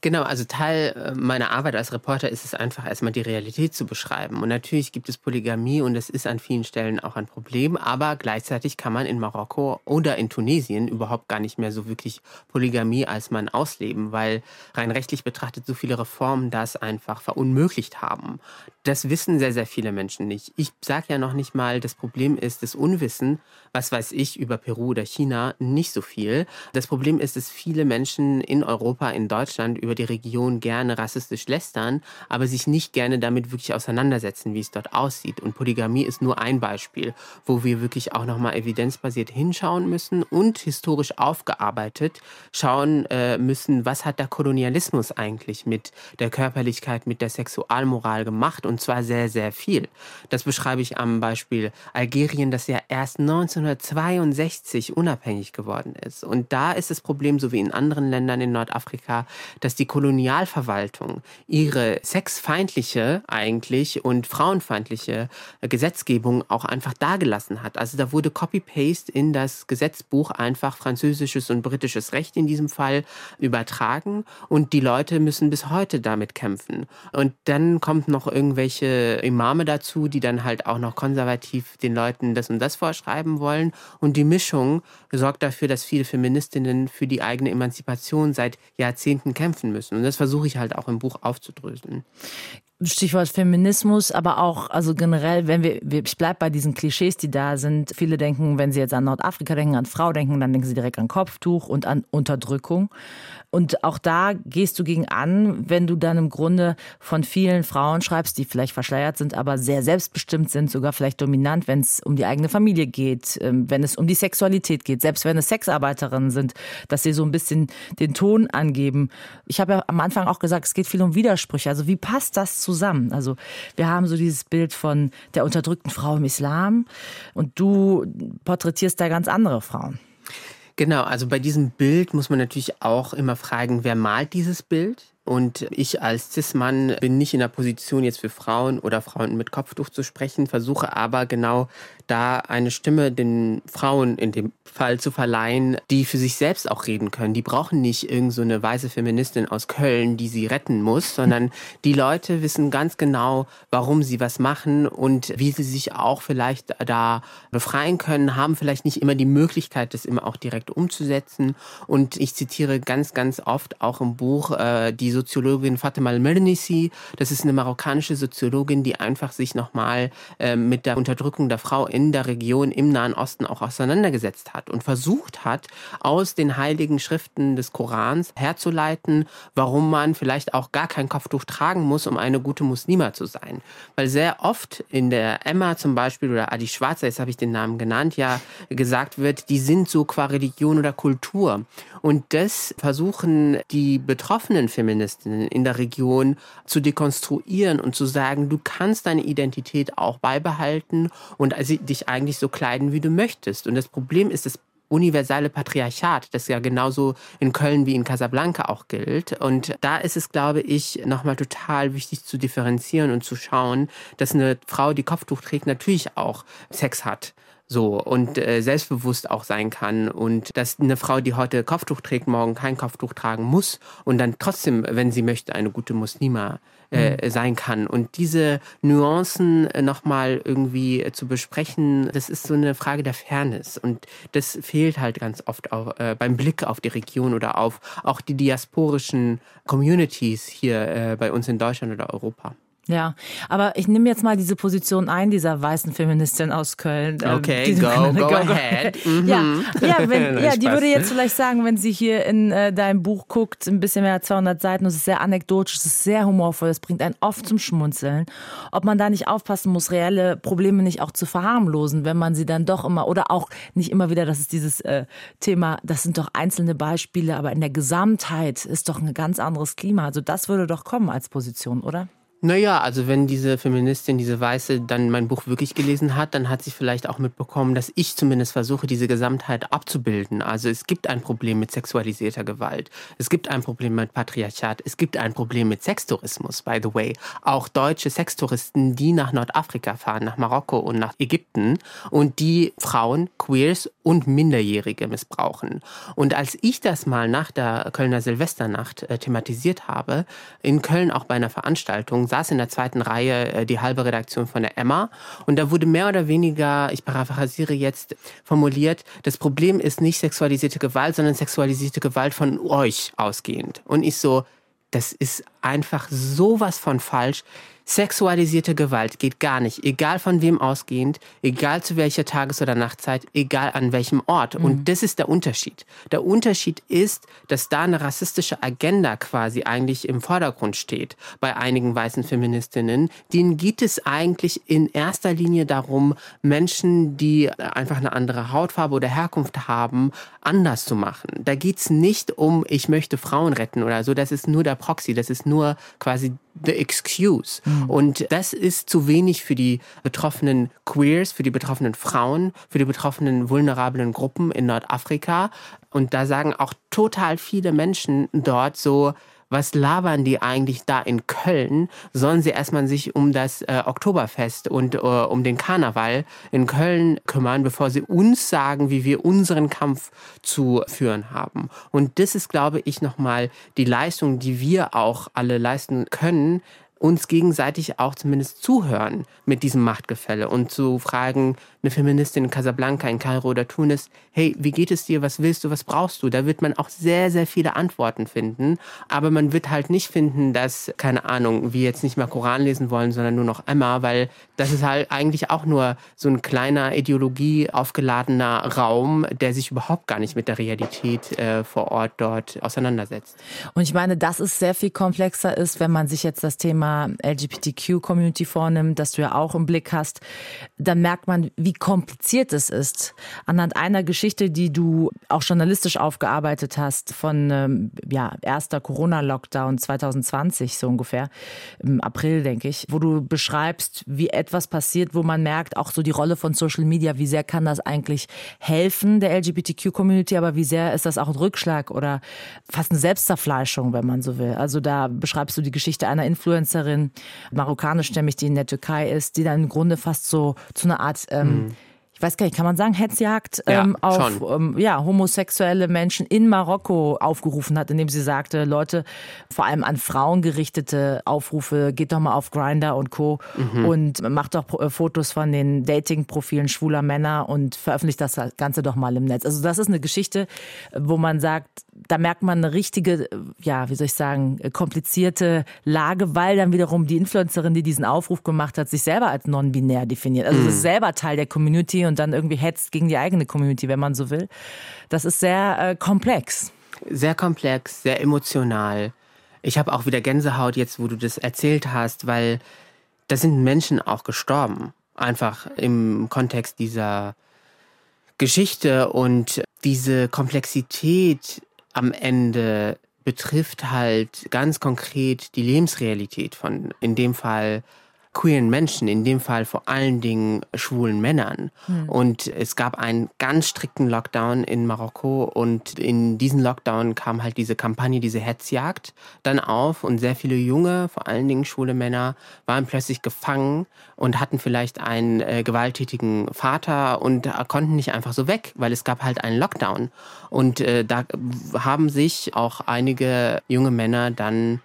Genau, also Teil äh, meiner Arbeit als Reporter ist es einfach erstmal die Realität zu beschreiben. Und natürlich gibt es Polygamie und es ist an vielen Stellen auch ein Problem, aber gleichzeitig kann man in Marokko oder in Tunesien überhaupt gar nicht mehr so wirklich Polygamie als Mann ausleben, weil rein rechtlich betrachtet so viele Reformen das einfach verunmöglicht haben. Das wissen sehr, sehr viele Menschen nicht. Ich sage ja noch nicht mal, das Problem ist das Unwissen, was weiß ich über Peru oder China, nicht so viel. Das Problem ist, dass viele Menschen in Europa, in Deutschland über die Region gerne rassistisch lästern, aber sich nicht gerne damit wirklich auseinandersetzen, wie es dort aussieht. Und Polygamie ist nur ein Beispiel, wo wir wirklich auch nochmal evidenzbasiert hinschauen müssen und historisch aufgearbeitet schauen äh, müssen, was hat der Kolonialismus eigentlich mit der Körperlichkeit, mit der Sexualmoral gemacht und zwar sehr, sehr viel. Das beschreibe ich am Beispiel Algerien, das ja erst 1962 unabhängig geworden ist. Und da ist das Problem, so wie in anderen Ländern in Nordafrika, dass die Kolonialverwaltung ihre sexfeindliche eigentlich und frauenfeindliche Gesetzgebung auch einfach dagelassen hat. Also da wurde Copy-Paste in das Gesetzbuch einfach französisches und britisches Recht in diesem Fall übertragen und die Leute müssen bis heute damit kämpfen. Und dann kommt noch irgendwelche Imame dazu, die dann halt auch noch konservativ den Leuten das und das vorschreiben wollen. Und die Mischung sorgt dafür, dass viele Feministinnen für die eigene Emanzipation seit Jahrzehnten kämpfen müssen. Und das versuche ich halt auch im Buch aufzudröseln. Stichwort Feminismus, aber auch, also generell, wenn wir, ich bleibe bei diesen Klischees, die da sind. Viele denken, wenn sie jetzt an Nordafrika denken, an Frau denken, dann denken sie direkt an Kopftuch und an Unterdrückung. Und auch da gehst du gegen an, wenn du dann im Grunde von vielen Frauen schreibst, die vielleicht verschleiert sind, aber sehr selbstbestimmt sind, sogar vielleicht dominant, wenn es um die eigene Familie geht, ähm, wenn es um die Sexualität geht, selbst wenn es Sexarbeiterinnen sind, dass sie so ein bisschen den Ton angeben. Ich habe ja am Anfang auch gesagt, es geht viel um Widersprüche. Also wie passt das zusammen? Also wir haben so dieses Bild von der unterdrückten Frau im Islam und du porträtierst da ganz andere Frauen. Genau, also bei diesem Bild muss man natürlich auch immer fragen, wer malt dieses Bild? Und ich als Cis-Mann bin nicht in der Position, jetzt für Frauen oder Frauen mit Kopftuch zu sprechen, versuche aber genau da eine Stimme den Frauen in dem Fall zu verleihen, die für sich selbst auch reden können. Die brauchen nicht irgendeine so weiße Feministin aus Köln, die sie retten muss, sondern die Leute wissen ganz genau, warum sie was machen und wie sie sich auch vielleicht da befreien können, haben vielleicht nicht immer die Möglichkeit, das immer auch direkt umzusetzen. Und ich zitiere ganz, ganz oft auch im Buch äh, die Soziologin Fatima al-Mernissi. Das ist eine marokkanische Soziologin, die einfach sich nochmal äh, mit der Unterdrückung der Frau in der Region im Nahen Osten auch auseinandergesetzt hat und versucht hat, aus den heiligen Schriften des Korans herzuleiten, warum man vielleicht auch gar kein Kopftuch tragen muss, um eine gute Muslima zu sein. Weil sehr oft in der Emma zum Beispiel oder Adi Schwarzer, jetzt habe ich den Namen genannt, ja gesagt wird, die sind so qua Religion oder Kultur. Und das versuchen die betroffenen Feministinnen in der Region zu dekonstruieren und zu sagen, du kannst deine Identität auch beibehalten und dich eigentlich so kleiden, wie du möchtest. Und das Problem ist das universelle Patriarchat, das ja genauso in Köln wie in Casablanca auch gilt. Und da ist es, glaube ich, nochmal total wichtig zu differenzieren und zu schauen, dass eine Frau, die Kopftuch trägt, natürlich auch Sex hat so und äh, selbstbewusst auch sein kann und dass eine Frau, die heute Kopftuch trägt, morgen kein Kopftuch tragen muss und dann trotzdem, wenn sie möchte, eine gute Muslima äh, mhm. sein kann. Und diese Nuancen äh, nochmal irgendwie äh, zu besprechen, das ist so eine Frage der Fairness. Und das fehlt halt ganz oft auch äh, beim Blick auf die Region oder auf auch die diasporischen Communities hier äh, bei uns in Deutschland oder Europa. Ja, aber ich nehme jetzt mal diese Position ein, dieser weißen Feministin aus Köln. Ähm, okay, go, go, go ahead. Mhm. Ja, ja, wenn, ja, die würde jetzt vielleicht sagen, wenn sie hier in äh, deinem Buch guckt, ein bisschen mehr als 200 Seiten, es ist sehr anekdotisch, es ist sehr humorvoll, es bringt einen oft zum Schmunzeln. Ob man da nicht aufpassen muss, reelle Probleme nicht auch zu verharmlosen, wenn man sie dann doch immer, oder auch nicht immer wieder, das ist dieses äh, Thema, das sind doch einzelne Beispiele, aber in der Gesamtheit ist doch ein ganz anderes Klima. Also das würde doch kommen als Position, oder? Naja, also wenn diese Feministin, diese Weiße, dann mein Buch wirklich gelesen hat, dann hat sie vielleicht auch mitbekommen, dass ich zumindest versuche, diese Gesamtheit abzubilden. Also es gibt ein Problem mit sexualisierter Gewalt. Es gibt ein Problem mit Patriarchat. Es gibt ein Problem mit Sextourismus, by the way. Auch deutsche Sextouristen, die nach Nordafrika fahren, nach Marokko und nach Ägypten und die Frauen, Queers und Minderjährige missbrauchen. Und als ich das mal nach der Kölner Silvesternacht äh, thematisiert habe, in Köln auch bei einer Veranstaltung, saß in der zweiten Reihe äh, die halbe Redaktion von der Emma und da wurde mehr oder weniger, ich paraphrasiere jetzt, formuliert, das Problem ist nicht sexualisierte Gewalt, sondern sexualisierte Gewalt von euch ausgehend. Und ich so, das ist einfach sowas von falsch. Sexualisierte Gewalt geht gar nicht, egal von wem ausgehend, egal zu welcher Tages- oder Nachtzeit, egal an welchem Ort. Mhm. Und das ist der Unterschied. Der Unterschied ist, dass da eine rassistische Agenda quasi eigentlich im Vordergrund steht bei einigen weißen Feministinnen. Denen geht es eigentlich in erster Linie darum, Menschen, die einfach eine andere Hautfarbe oder Herkunft haben, anders zu machen. Da geht's nicht um, ich möchte Frauen retten oder so. Das ist nur der Proxy, das ist nur quasi the excuse. Mhm. Und das ist zu wenig für die betroffenen Queers, für die betroffenen Frauen, für die betroffenen vulnerablen Gruppen in Nordafrika. Und da sagen auch total viele Menschen dort so, was labern die eigentlich da in Köln? Sollen sie erstmal sich um das äh, Oktoberfest und äh, um den Karneval in Köln kümmern, bevor sie uns sagen, wie wir unseren Kampf zu führen haben. Und das ist, glaube ich, nochmal die Leistung, die wir auch alle leisten können, uns gegenseitig auch zumindest zuhören mit diesem Machtgefälle und zu fragen, eine Feministin in Casablanca, in Kairo oder Tunis, hey, wie geht es dir, was willst du, was brauchst du? Da wird man auch sehr, sehr viele Antworten finden, aber man wird halt nicht finden, dass, keine Ahnung, wir jetzt nicht mehr Koran lesen wollen, sondern nur noch Emma, weil das ist halt eigentlich auch nur so ein kleiner Ideologie aufgeladener Raum, der sich überhaupt gar nicht mit der Realität äh, vor Ort dort auseinandersetzt. Und ich meine, dass es sehr viel komplexer ist, wenn man sich jetzt das Thema LGBTQ-Community vornimmt, das du ja auch im Blick hast, dann merkt man, wie kompliziert es ist. Anhand einer Geschichte, die du auch journalistisch aufgearbeitet hast, von ähm, ja, erster Corona-Lockdown 2020 so ungefähr, im April, denke ich, wo du beschreibst, wie etwas passiert, wo man merkt, auch so die Rolle von Social Media, wie sehr kann das eigentlich helfen der LGBTQ-Community, aber wie sehr ist das auch ein Rückschlag oder fast eine Selbstzerfleischung, wenn man so will. Also da beschreibst du die Geschichte einer Influencerin, marokkanischstämmig, die in der Türkei ist, die dann im Grunde fast so zu einer Art ähm, Mhm. Ich weiß gar nicht, kann man sagen, Hetzjagd ja, ähm, auf ähm, ja, homosexuelle Menschen in Marokko aufgerufen hat, indem sie sagte, Leute, vor allem an Frauen gerichtete Aufrufe, geht doch mal auf Grinder und Co. Mhm. und macht doch äh, Fotos von den Dating-Profilen schwuler Männer und veröffentlicht das Ganze doch mal im Netz. Also das ist eine Geschichte, wo man sagt, da merkt man eine richtige, ja, wie soll ich sagen, komplizierte Lage, weil dann wiederum die Influencerin, die diesen Aufruf gemacht hat, sich selber als non-binär definiert. Also mhm. ist selber Teil der Community und dann irgendwie hetzt gegen die eigene Community, wenn man so will. Das ist sehr äh, komplex. Sehr komplex, sehr emotional. Ich habe auch wieder Gänsehaut jetzt, wo du das erzählt hast, weil da sind Menschen auch gestorben. Einfach im Kontext dieser Geschichte und diese Komplexität am Ende betrifft halt ganz konkret die Lebensrealität von, in dem Fall, queeren Menschen, in dem Fall vor allen Dingen schwulen Männern. Mhm. Und es gab einen ganz strikten Lockdown in Marokko und in diesen Lockdown kam halt diese Kampagne, diese Hetzjagd dann auf und sehr viele junge, vor allen Dingen schwule Männer waren plötzlich gefangen und hatten vielleicht einen äh, gewalttätigen Vater und konnten nicht einfach so weg, weil es gab halt einen Lockdown. Und äh, da haben sich auch einige junge Männer dann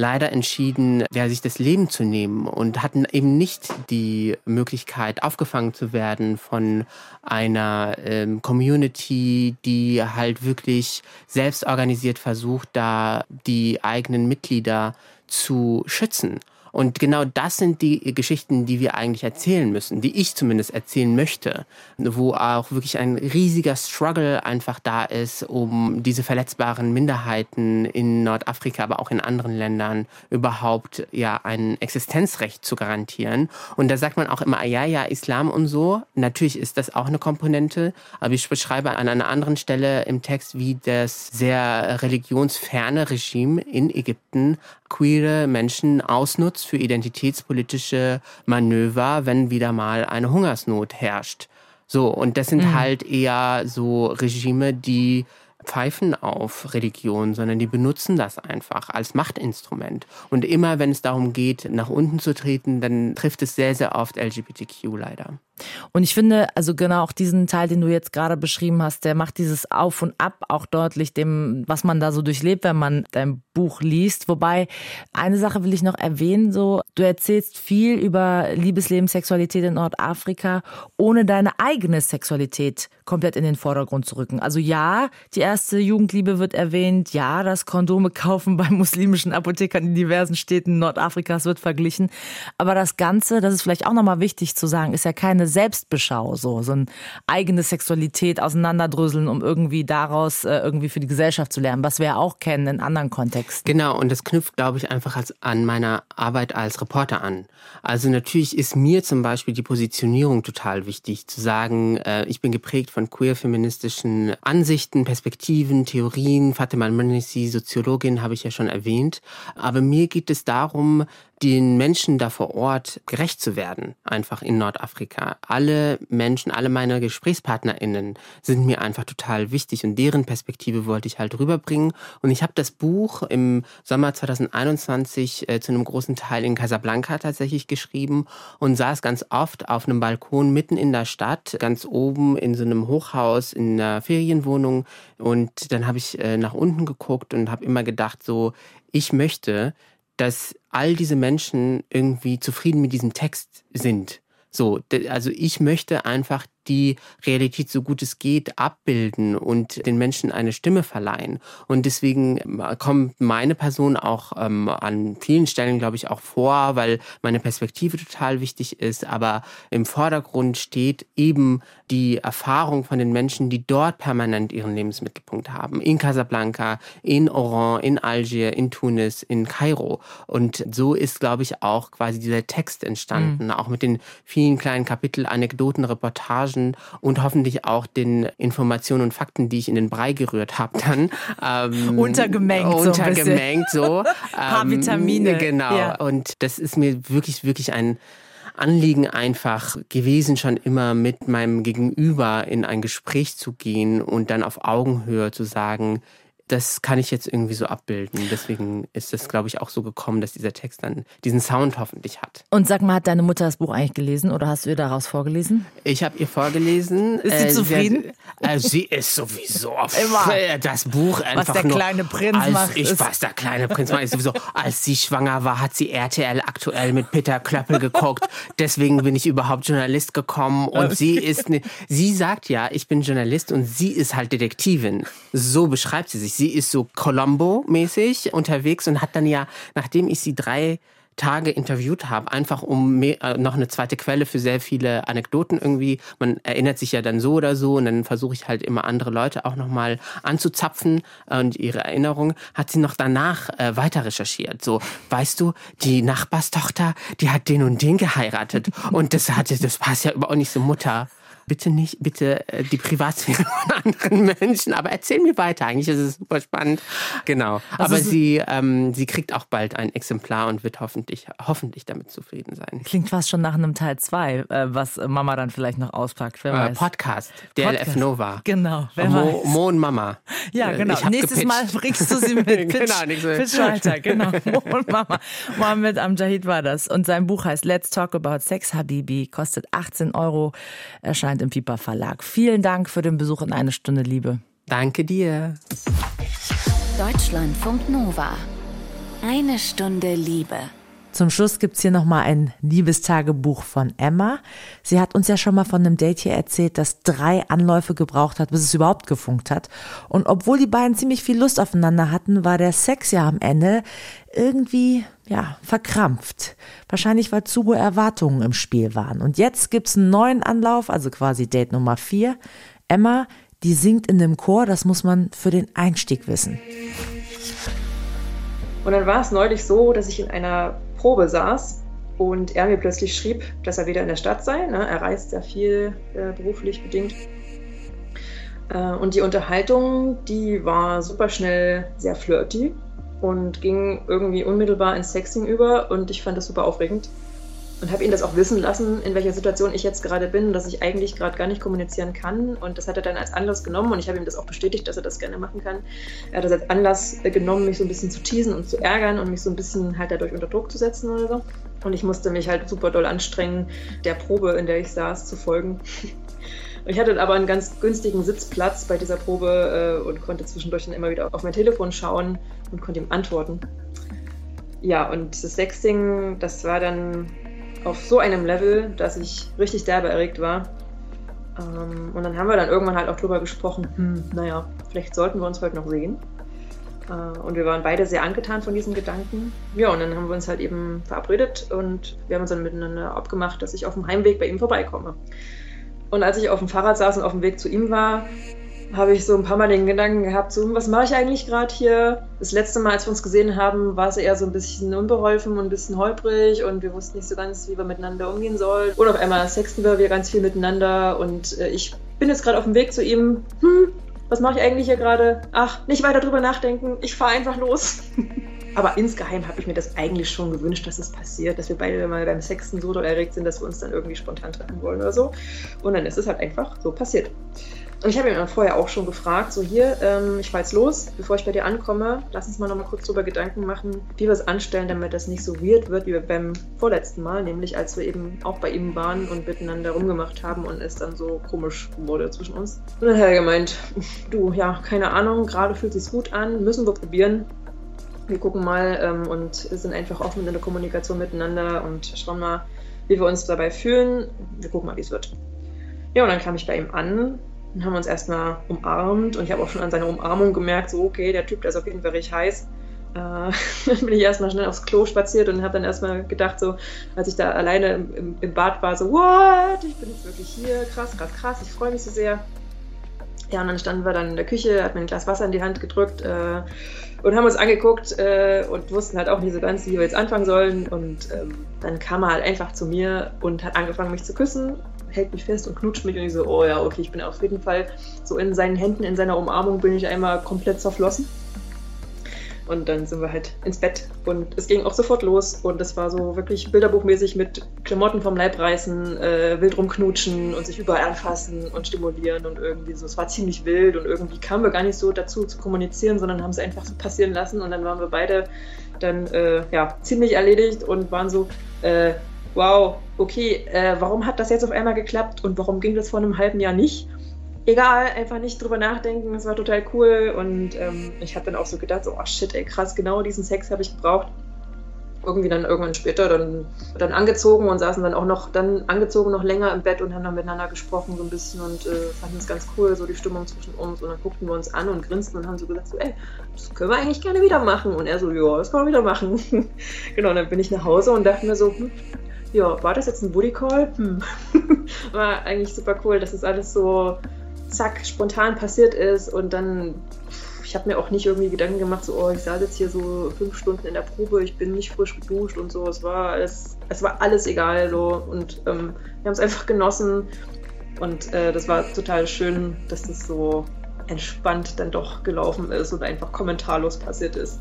leider entschieden, ja, sich das Leben zu nehmen und hatten eben nicht die Möglichkeit, aufgefangen zu werden von einer ähm, Community, die halt wirklich selbst organisiert versucht, da die eigenen Mitglieder zu schützen. Und genau das sind die Geschichten, die wir eigentlich erzählen müssen, die ich zumindest erzählen möchte, wo auch wirklich ein riesiger Struggle einfach da ist, um diese verletzbaren Minderheiten in Nordafrika, aber auch in anderen Ländern überhaupt ja ein Existenzrecht zu garantieren. Und da sagt man auch immer, ja, ja, Islam und so. Natürlich ist das auch eine Komponente, aber ich beschreibe an einer anderen Stelle im Text, wie das sehr religionsferne Regime in Ägypten queere Menschen ausnutzt benutzt für identitätspolitische Manöver, wenn wieder mal eine Hungersnot herrscht. So, und das sind mhm. halt eher so Regime, die pfeifen auf Religion, sondern die benutzen das einfach als Machtinstrument. Und immer wenn es darum geht, nach unten zu treten, dann trifft es sehr, sehr oft LGBTQ leider. Und ich finde, also genau auch diesen Teil, den du jetzt gerade beschrieben hast, der macht dieses Auf und Ab auch deutlich, dem, was man da so durchlebt, wenn man dein Buch liest. Wobei, eine Sache will ich noch erwähnen, so, du erzählst viel über Liebesleben, Sexualität in Nordafrika, ohne deine eigene Sexualität komplett in den Vordergrund zu rücken. Also ja, die erste Jugendliebe wird erwähnt, ja, das Kondome kaufen bei muslimischen Apothekern in diversen Städten Nordafrikas wird verglichen. Aber das Ganze, das ist vielleicht auch nochmal wichtig zu sagen, ist ja keine Selbstbeschau, so, so eine eigene Sexualität auseinanderdröseln, um irgendwie daraus äh, irgendwie für die Gesellschaft zu lernen, was wir ja auch kennen in anderen Kontexten. Genau, und das knüpft, glaube ich, einfach als, an meiner Arbeit als Reporter an. Also natürlich ist mir zum Beispiel die Positionierung total wichtig, zu sagen, äh, ich bin geprägt von queer-feministischen Ansichten, Perspektiven, Theorien. Fatima Al-Manisi, Soziologin, habe ich ja schon erwähnt. Aber mir geht es darum, den Menschen da vor Ort gerecht zu werden, einfach in Nordafrika. Alle Menschen, alle meine GesprächspartnerInnen sind mir einfach total wichtig und deren Perspektive wollte ich halt rüberbringen. Und ich habe das Buch im Sommer 2021 äh, zu einem großen Teil in Casablanca tatsächlich geschrieben und saß ganz oft auf einem Balkon mitten in der Stadt, ganz oben in so einem Hochhaus, in einer Ferienwohnung. Und dann habe ich äh, nach unten geguckt und habe immer gedacht, so, ich möchte, dass all diese Menschen irgendwie zufrieden mit diesem Text sind. So, also ich möchte einfach die Realität so gut es geht abbilden und den Menschen eine Stimme verleihen. Und deswegen äh, kommt meine Person auch ähm, an vielen Stellen, glaube ich, auch vor, weil meine Perspektive total wichtig ist. Aber im Vordergrund steht eben die Erfahrung von den Menschen, die dort permanent ihren Lebensmittelpunkt haben. In Casablanca, in Oran, in Algier, in Tunis, in Kairo. Und so ist, glaube ich, auch quasi dieser Text entstanden, mhm. auch mit den vielen kleinen Kapitel, Anekdoten, Reportagen Recherchen und hoffentlich auch den Informationen und Fakten, die ich in den Brei gerührt habe, dann ähm, untergemengt, untergemengt so, so ein paar ähm, Vitamine. Genau. Ja. Und das ist mir wirklich, wirklich ein Anliegen einfach gewesen, schon immer mit meinem Gegenüber in ein Gespräch zu gehen und dann auf Augenhöhe zu sagen, das kann ich jetzt irgendwie so abbilden. Deswegen ist es, glaube ich, auch so gekommen, dass dieser Text dann diesen Sound hoffentlich hat. Und sag mal, hat deine Mutter das Buch eigentlich gelesen oder hast du ihr daraus vorgelesen? Ich habe ihr vorgelesen. Ist sie äh, zufrieden? Sie, hat, äh, sie, ist sowieso immer das Buch einfach was der nur, kleine Prinz als macht. Ich, was der kleine Prinz macht, ist sowieso. Als sie schwanger war, hat sie RTL aktuell mit Peter Klöppel geguckt. Deswegen bin ich überhaupt Journalist gekommen und okay. sie ist, ne, sie sagt ja, ich bin Journalist und sie ist halt Detektivin. So beschreibt sie sich sie ist so Colombo-mäßig unterwegs und hat dann ja, nachdem ich sie drei Tage interviewt habe, einfach um mehr, äh, noch eine zweite Quelle für sehr viele Anekdoten irgendwie. Man erinnert sich ja dann so oder so und dann versuche ich halt immer andere Leute auch nochmal anzuzapfen und ihre Erinnerungen. Hat sie noch danach äh, weiter recherchiert. So, weißt du, die Nachbarstochter, die hat den und den geheiratet und das hatte, das passt ja überhaupt nicht so Mutter bitte nicht, bitte äh, die Privatsphäre von anderen Menschen. Aber erzähl mir weiter. Eigentlich ist es super spannend. Genau. Also Aber sie, ähm, sie kriegt auch bald ein Exemplar und wird hoffentlich, hoffentlich damit zufrieden sein. Klingt fast schon nach einem Teil 2, äh, was Mama dann vielleicht noch auspackt. Wer äh, weiß. Podcast, DLF Nova. Genau. Wer Mo, Mo und Mama. Ja, genau. Nächstes gepitcht. Mal bringst du sie mit. Pitch, genau, Pitch weiter. Genau. Mo und Mama. Mohammed Amjahid war das. Und sein Buch heißt Let's Talk About Sex Habibi. Kostet 18 Euro. Erscheint erscheint im Piper Verlag. Vielen Dank für den Besuch in eine Stunde Liebe. Danke dir. Deutschlandfunk Nova. Eine Stunde Liebe. Zum Schluss gibt es hier nochmal ein Liebestagebuch von Emma. Sie hat uns ja schon mal von einem Date hier erzählt, das drei Anläufe gebraucht hat, bis es überhaupt gefunkt hat. Und obwohl die beiden ziemlich viel Lust aufeinander hatten, war der Sex ja am Ende irgendwie, ja, verkrampft. Wahrscheinlich, weil zu hohe Erwartungen im Spiel waren. Und jetzt gibt's einen neuen Anlauf, also quasi Date Nummer vier. Emma, die singt in dem Chor, das muss man für den Einstieg wissen. Und dann war es neulich so, dass ich in einer Probe saß und er mir plötzlich schrieb, dass er wieder in der Stadt sei. Ne? Er reist sehr viel äh, beruflich bedingt. Äh, und die Unterhaltung, die war super schnell sehr flirty. und ging irgendwie unmittelbar ins Sexting über und ich fand das super aufregend und habe ihn das auch wissen lassen, in welcher Situation ich jetzt gerade bin, dass ich eigentlich gerade gar nicht kommunizieren kann. Und das hat er dann als Anlass genommen und ich habe ihm das auch bestätigt, dass er das gerne machen kann. Er hat das als Anlass äh, genommen, mich so ein bisschen zu teasen und zu ärgern und mich so ein bisschen halt dadurch unter Druck zu setzen oder so. Und ich musste mich halt super doll anstrengen, der Probe, in der ich saß, zu folgen. Ich hatte aber einen ganz günstigen Sitzplatz bei dieser Probe äh, und konnte zwischendurch dann immer wieder auf mein Telefon schauen und konnte ihm antworten. Ja, und das Sexting, das war dann auf so einem Level, dass ich richtig derbe erregt war. Ähm, und dann haben wir dann irgendwann halt auch drüber gesprochen, hm, naja, vielleicht sollten wir uns heute noch sehen. Äh, und wir waren beide sehr angetan von diesen Gedanken. Ja, und dann haben wir uns halt eben verabredet und wir haben uns dann miteinander abgemacht, dass ich auf dem Heimweg bei ihm vorbeikomme. Und als ich auf dem Fahrrad saß und auf dem Weg zu ihm war, habe ich so ein paar Mal den Gedanken gehabt, so, was mache ich eigentlich gerade hier? Das letzte Mal, als wir uns gesehen haben, war es eher so ein bisschen unbeholfen und ein bisschen holprig und wir wussten nicht so ganz, wie wir miteinander umgehen sollen. Und auf einmal sexten wir ganz viel miteinander und äh, ich bin jetzt gerade auf dem Weg zu ihm. Hm, was mache ich eigentlich hier gerade? Ach, nicht weiter drüber nachdenken, ich fahre einfach los. Aber insgeheim habe ich mir das eigentlich schon gewünscht, dass es passiert, dass wir beide mal beim Sexten so doll erregt sind, dass wir uns dann irgendwie spontan treffen wollen oder so. Und dann ist es halt einfach so passiert. Und ich habe ihn dann vorher auch schon gefragt, so hier, ähm, ich fahre jetzt los, bevor ich bei dir ankomme, lass uns mal nochmal kurz drüber Gedanken machen, wie wir es anstellen, damit das nicht so weird wird wie beim vorletzten Mal, nämlich als wir eben auch bei ihm waren und miteinander rumgemacht haben und es dann so komisch wurde zwischen uns. Und dann hat er gemeint, du, ja, keine Ahnung, gerade fühlt es sich gut an, müssen wir probieren. Wir gucken mal ähm, und sind einfach offen in der Kommunikation miteinander und schauen mal, wie wir uns dabei fühlen. Wir gucken mal, wie es wird. Ja, und dann kam ich bei ihm an dann haben wir uns erstmal umarmt und ich habe auch schon an seiner Umarmung gemerkt, so okay, der Typ, der ist auf jeden Fall richtig heiß. Äh, dann bin ich erstmal schnell aufs Klo spaziert und habe dann erstmal gedacht, so, als ich da alleine im, im, Bad war, so, what? Ich bin jetzt wirklich hier, krass, krass, krass, ich freue mich so sehr. Ja, und dann standen wir dann in der Küche, hat mir ein Glas Wasser in die Hand gedrückt äh, und haben uns angeguckt äh, und wussten halt auch nicht so ganz, wie wir jetzt anfangen sollen. Und ähm, dann kam er halt einfach zu mir und hat angefangen, mich zu küssen hält mich fest und knutscht mich und ich so, oh ja, okay, ich bin auf jeden Fall so in seinen Händen, in seiner Umarmung bin ich einmal komplett zerflossen. Und dann sind wir halt ins Bett und es ging auch sofort los und es war so wirklich bilderbuchmäßig mit Klamotten vom Leib reißen, äh, wild rumknutschen und sich überall anfassen und stimulieren und irgendwie so. Es war ziemlich wild und irgendwie kamen wir gar nicht so dazu zu kommunizieren, sondern haben es einfach so passieren lassen und dann waren wir beide dann äh, ja ziemlich erledigt und waren so, äh, wow, okay, äh, warum hat das jetzt auf einmal geklappt und warum ging das vor einem halben Jahr nicht? Egal, einfach nicht drüber nachdenken, es war total cool und ähm, ich habe dann auch so gedacht, so, oh shit, ey, krass, genau diesen Sex habe ich gebraucht. Irgendwie dann irgendwann später dann, dann angezogen und saßen dann auch noch, dann angezogen noch länger im Bett und haben dann miteinander gesprochen so ein bisschen und äh, fanden es ganz cool, so die Stimmung zwischen uns und dann guckten wir uns an und grinsten und haben so gesagt, so, ey, das können wir eigentlich gerne wieder machen und er so, ja, das können wir wieder machen. genau, dann bin ich nach Hause und dachte mir so, hm, ja, war das jetzt ein Booty Call? Hm. War eigentlich super cool, dass es alles so zack, spontan passiert ist und dann, ich habe mir auch nicht irgendwie Gedanken gemacht, so, oh, ich saß jetzt hier so fünf Stunden in der Probe, ich bin nicht frisch geduscht und so. Es war alles, es war alles egal so und ähm, wir haben es einfach genossen und äh, das war total schön, dass das so entspannt dann doch gelaufen ist und einfach kommentarlos passiert ist.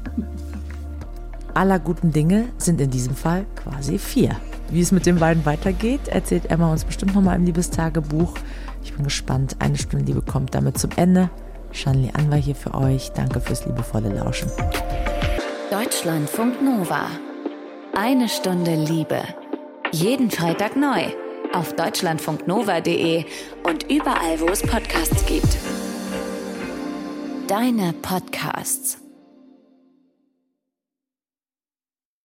Aller guten Dinge sind in diesem Fall quasi vier. Wie es mit den beiden weitergeht, erzählt Emma uns bestimmt nochmal im Liebestagebuch. Ich bin gespannt. Eine Stunde Liebe kommt damit zum Ende. Shanli Anwar hier für euch. Danke fürs liebevolle Lauschen. Deutschlandfunk Nova. Eine Stunde Liebe. Jeden Freitag neu. Auf deutschlandfunknova.de und überall, wo es Podcasts gibt. Deine Podcasts.